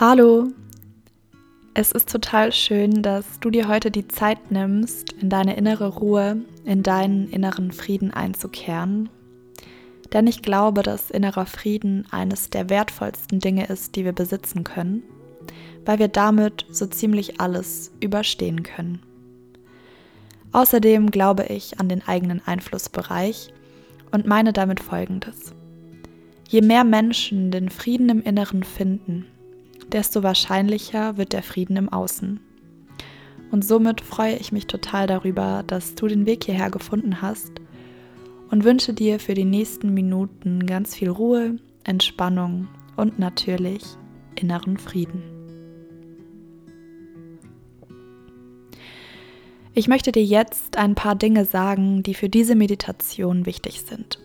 Hallo! Es ist total schön, dass du dir heute die Zeit nimmst, in deine innere Ruhe, in deinen inneren Frieden einzukehren. Denn ich glaube, dass innerer Frieden eines der wertvollsten Dinge ist, die wir besitzen können, weil wir damit so ziemlich alles überstehen können. Außerdem glaube ich an den eigenen Einflussbereich und meine damit Folgendes. Je mehr Menschen den Frieden im Inneren finden, desto wahrscheinlicher wird der Frieden im Außen. Und somit freue ich mich total darüber, dass du den Weg hierher gefunden hast und wünsche dir für die nächsten Minuten ganz viel Ruhe, Entspannung und natürlich inneren Frieden. Ich möchte dir jetzt ein paar Dinge sagen, die für diese Meditation wichtig sind.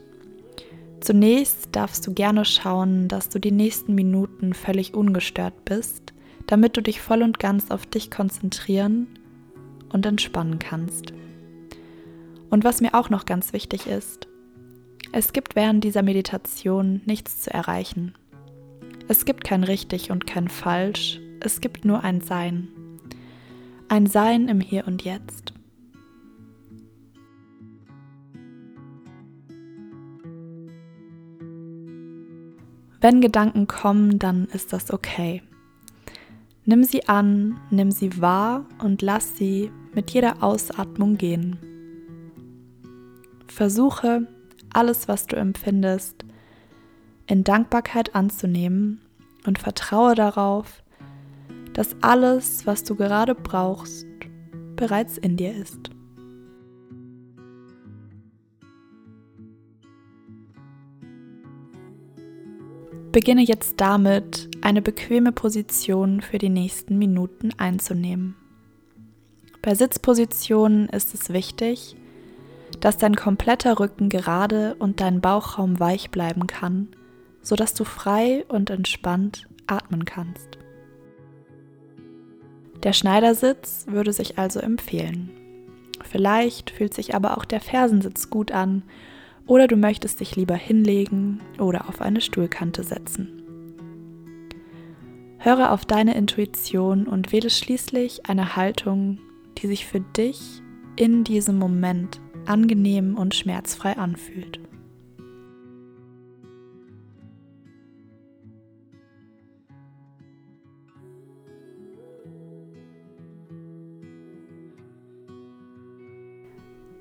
Zunächst darfst du gerne schauen, dass du die nächsten Minuten völlig ungestört bist, damit du dich voll und ganz auf dich konzentrieren und entspannen kannst. Und was mir auch noch ganz wichtig ist, es gibt während dieser Meditation nichts zu erreichen. Es gibt kein richtig und kein falsch, es gibt nur ein Sein. Ein Sein im Hier und Jetzt. Wenn Gedanken kommen, dann ist das okay. Nimm sie an, nimm sie wahr und lass sie mit jeder Ausatmung gehen. Versuche, alles, was du empfindest, in Dankbarkeit anzunehmen und vertraue darauf, dass alles, was du gerade brauchst, bereits in dir ist. Beginne jetzt damit, eine bequeme Position für die nächsten Minuten einzunehmen. Bei Sitzpositionen ist es wichtig, dass dein kompletter Rücken gerade und dein Bauchraum weich bleiben kann, sodass du frei und entspannt atmen kannst. Der Schneidersitz würde sich also empfehlen. Vielleicht fühlt sich aber auch der Fersensitz gut an oder du möchtest dich lieber hinlegen oder auf eine Stuhlkante setzen. Höre auf deine Intuition und wähle schließlich eine Haltung, die sich für dich in diesem Moment angenehm und schmerzfrei anfühlt.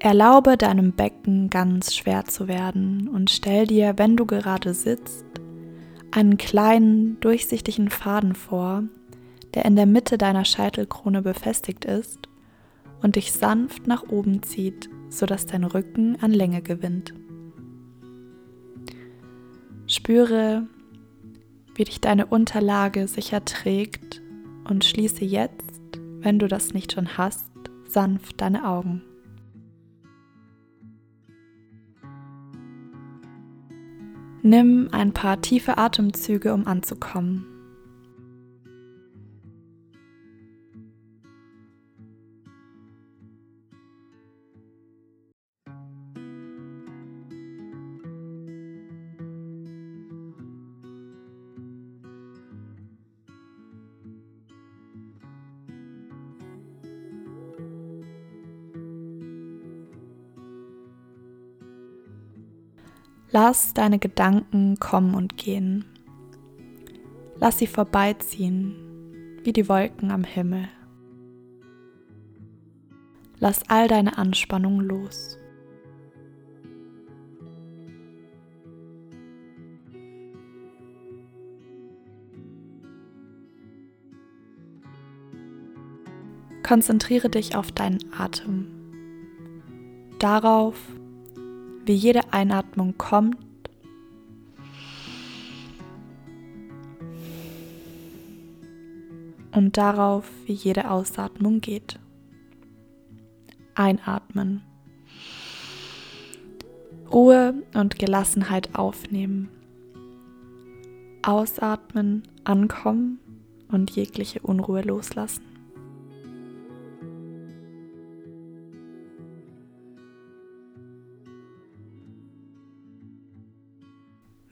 Erlaube deinem Becken ganz schwer zu werden und stell dir, wenn du gerade sitzt, einen kleinen, durchsichtigen Faden vor, der in der Mitte deiner Scheitelkrone befestigt ist und dich sanft nach oben zieht, sodass dein Rücken an Länge gewinnt. Spüre, wie dich deine Unterlage sicher trägt und schließe jetzt, wenn du das nicht schon hast, sanft deine Augen. Nimm ein paar tiefe Atemzüge, um anzukommen. Lass deine Gedanken kommen und gehen. Lass sie vorbeiziehen, wie die Wolken am Himmel. Lass all deine Anspannung los. Konzentriere dich auf deinen Atem, darauf, wie jede Einatmung kommt und darauf, wie jede Ausatmung geht. Einatmen. Ruhe und Gelassenheit aufnehmen. Ausatmen, ankommen und jegliche Unruhe loslassen.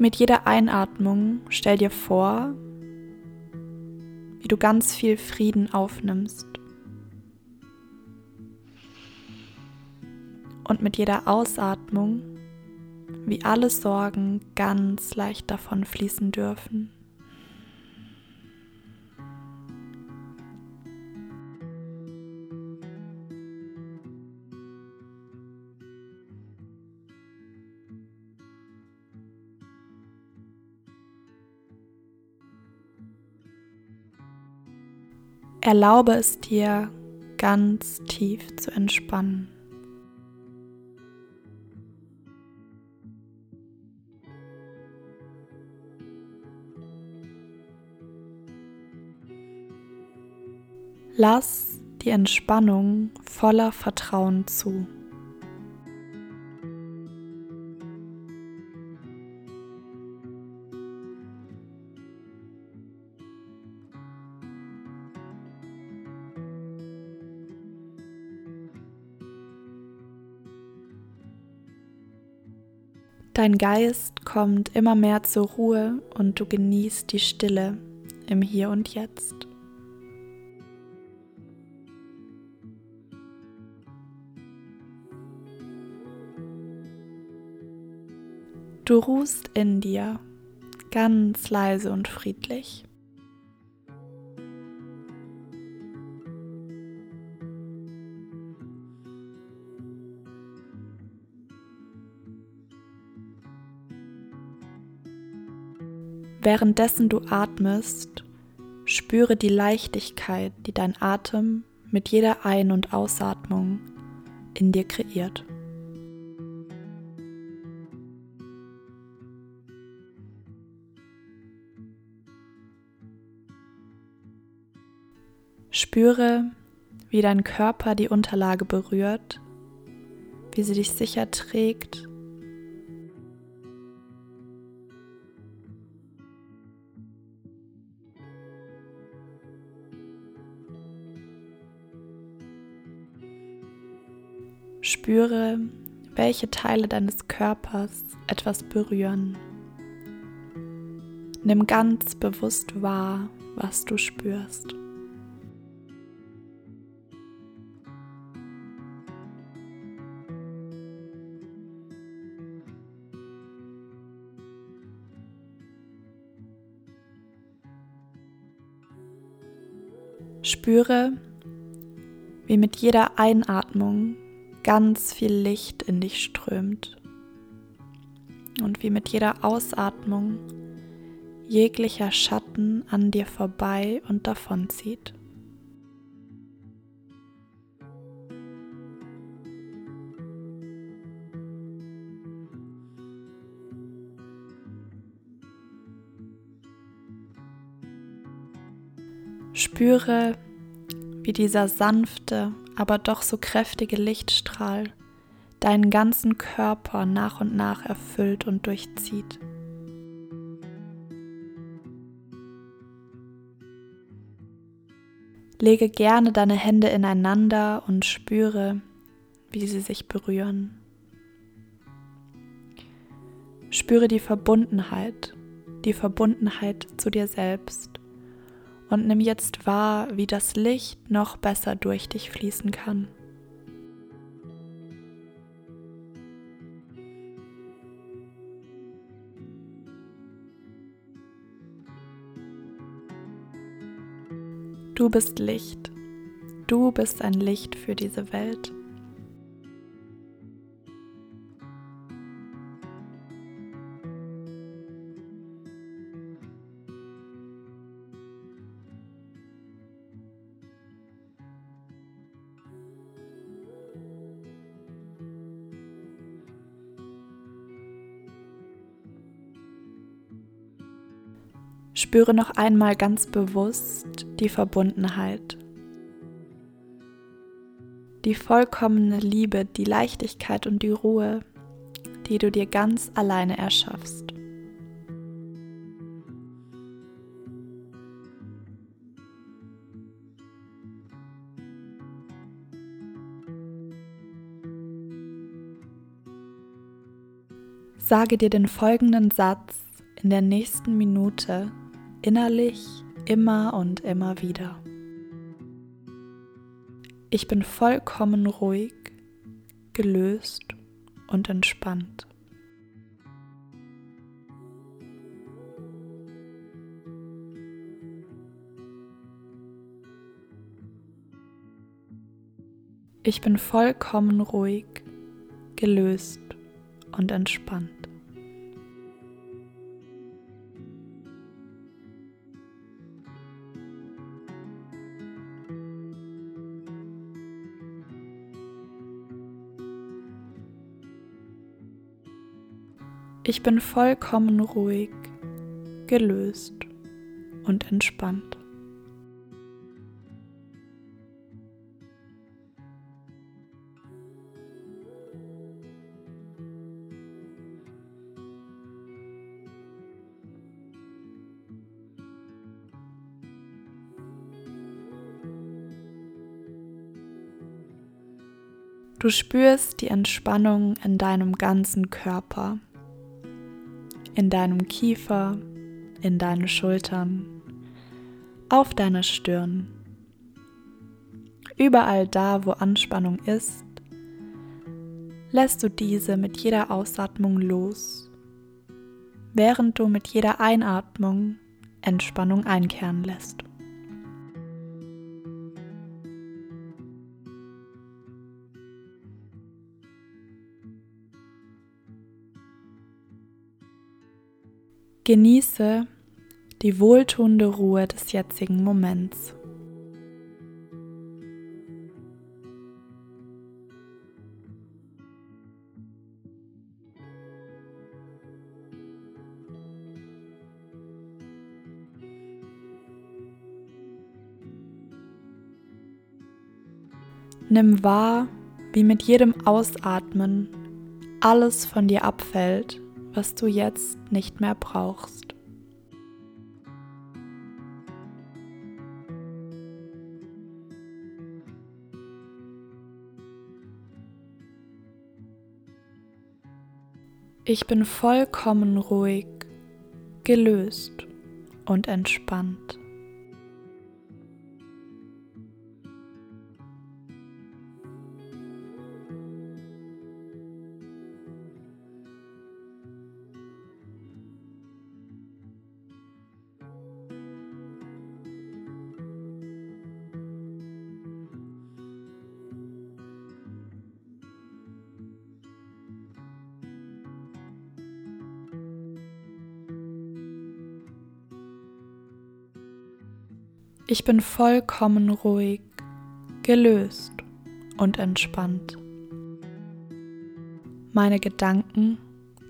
Mit jeder Einatmung stell dir vor, du ganz viel Frieden aufnimmst. Und mit jeder Ausatmung, wie alle Sorgen ganz leicht davon fließen dürfen. Erlaube es dir, ganz tief zu entspannen. Lass die Entspannung voller Vertrauen zu. Dein Geist kommt immer mehr zur Ruhe und du genießt die Stille im Hier und Jetzt. Du ruhst in dir, ganz leise und friedlich. Währenddessen du atmest, spüre die Leichtigkeit, die dein Atem mit jeder Ein- und Ausatmung in dir kreiert. Spüre, wie dein Körper die Unterlage berührt, wie sie dich sicher trägt Spüre, welche Teile deines Körpers etwas berühren. Nimm ganz bewusst wahr, was du spürst. Spüre, wie mit jeder Einatmung ganz viel Licht in dich strömt und wie mit jeder Ausatmung jeglicher Schatten an dir vorbei und davonzieht. Spüre, wie dieser sanfte, aber doch so kräftige Lichtstrahl deinen ganzen Körper nach und nach erfüllt und durchzieht. Lege gerne deine Hände ineinander und spüre, wie sie sich berühren. Spüre die Verbundenheit, die Verbundenheit zu dir selbst und nimm jetzt wahr, wie das Licht noch besser durch dich fließen kann. Du bist Licht. Du bist ein Licht für diese Welt. Spüre noch einmal ganz bewusst die Verbundenheit, die vollkommene Liebe, die Leichtigkeit und die Ruhe, die du dir ganz alleine erschaffst. Sage dir den folgenden Satz in der nächsten Minute innerlich immer und immer wieder. Ich bin vollkommen ruhig, gelöst und entspannt. Ich bin vollkommen ruhig, gelöst und entspannt. Ich bin vollkommen ruhig, gelöst und entspannt. Du spürst die Entspannung in deinem ganzen Körper, in deinem Kiefer, in deinen Schultern, auf deiner Stirn. Überall da, wo Anspannung ist, lässt du diese mit jeder Ausatmung los, während du mit jeder Einatmung Entspannung einkehren lässt. Genieße die wohltuende Ruhe des jetzigen Moments. Nimm wahr, wie mit jedem Ausatmen alles von dir abfällt was du jetzt nicht mehr brauchst. Ich bin vollkommen ruhig, gelöst und entspannt. Ich bin vollkommen ruhig, gelöst und entspannt. Meine Gedanken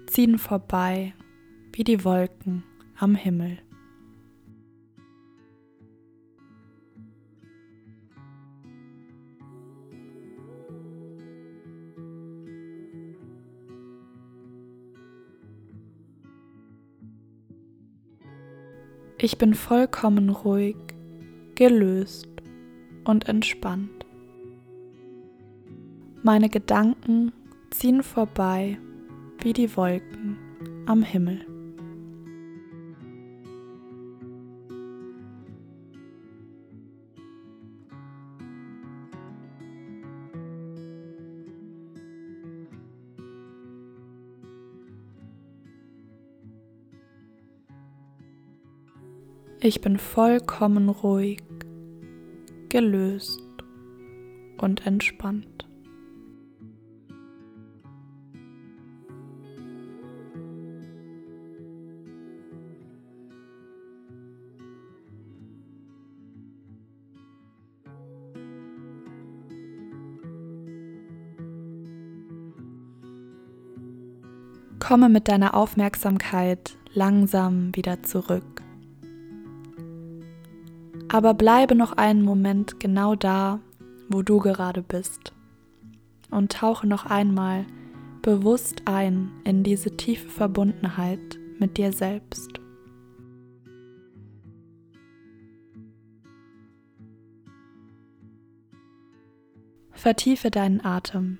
ziehen vorbei wie die Wolken am Himmel. Ich bin vollkommen ruhig, gelöst und entspannt. Meine Gedanken ziehen vorbei wie die Wolken am Himmel. Ich bin vollkommen ruhig, gelöst und entspannt. Komme mit deiner Aufmerksamkeit langsam wieder zurück aber bleibe noch einen Moment genau da, wo du gerade bist und tauche noch einmal bewusst ein in diese tiefe Verbundenheit mit dir selbst. Vertiefe deinen Atem.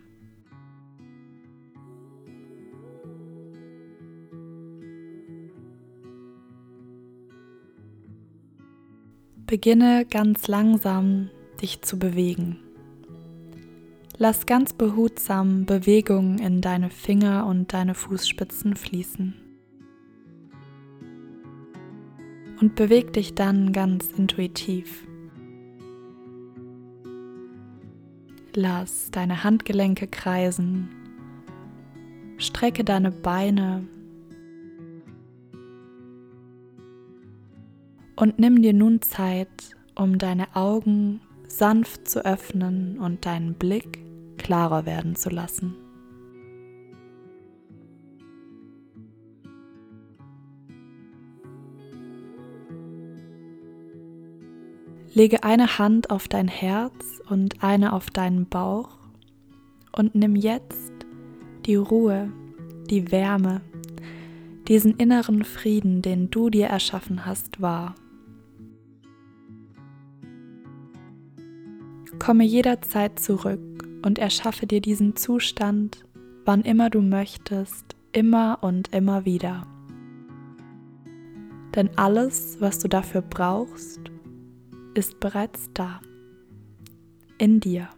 Beginne ganz langsam dich zu bewegen. Lass ganz behutsam Bewegungen in deine Finger und deine Fußspitzen fließen. Und beweg dich dann ganz intuitiv. Lass deine Handgelenke kreisen. Strecke deine Beine. Und nimm dir nun Zeit, um deine Augen sanft zu öffnen und deinen Blick klarer werden zu lassen. Lege eine Hand auf dein Herz und eine auf deinen Bauch und nimm jetzt die Ruhe, die Wärme, diesen inneren Frieden, den du dir erschaffen hast, wahr. Komme jederzeit zurück und erschaffe dir diesen Zustand, wann immer du möchtest, immer und immer wieder. Denn alles, was du dafür brauchst, ist bereits da, in dir.